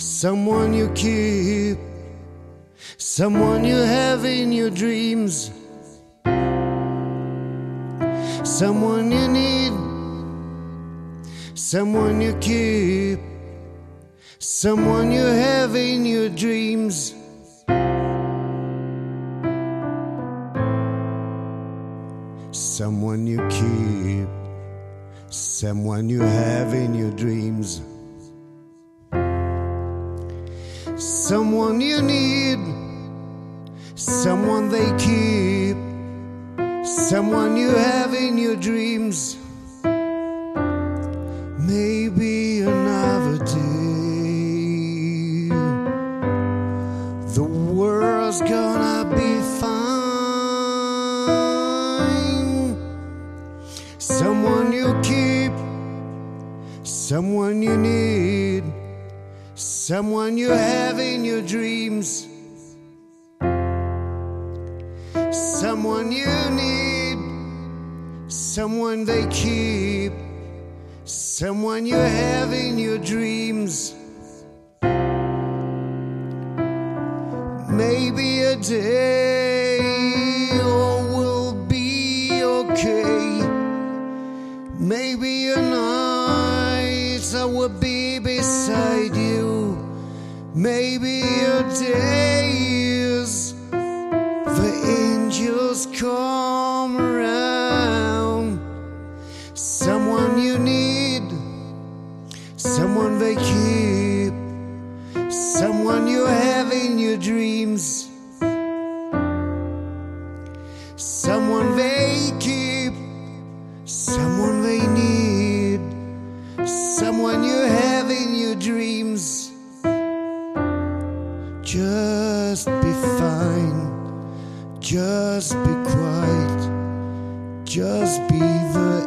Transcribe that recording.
someone you keep, someone you have in your dreams, someone you need, someone you keep, someone you have in your dreams. Someone you keep, someone you have in your dreams. Someone you need, someone they keep, someone you have in your dreams. Maybe another day, the world's gonna be fine. Someone you keep, someone you need. Someone you have in your dreams. Someone you need. Someone they keep. Someone you have in your dreams. Maybe a day all will be okay. Maybe a night I will be beside you. Maybe your day is the angels come around. Someone you need, someone they keep, someone you have in your dreams. Someone they keep, someone they need, someone you have in your dreams. Just be fine, just be quiet, just be the.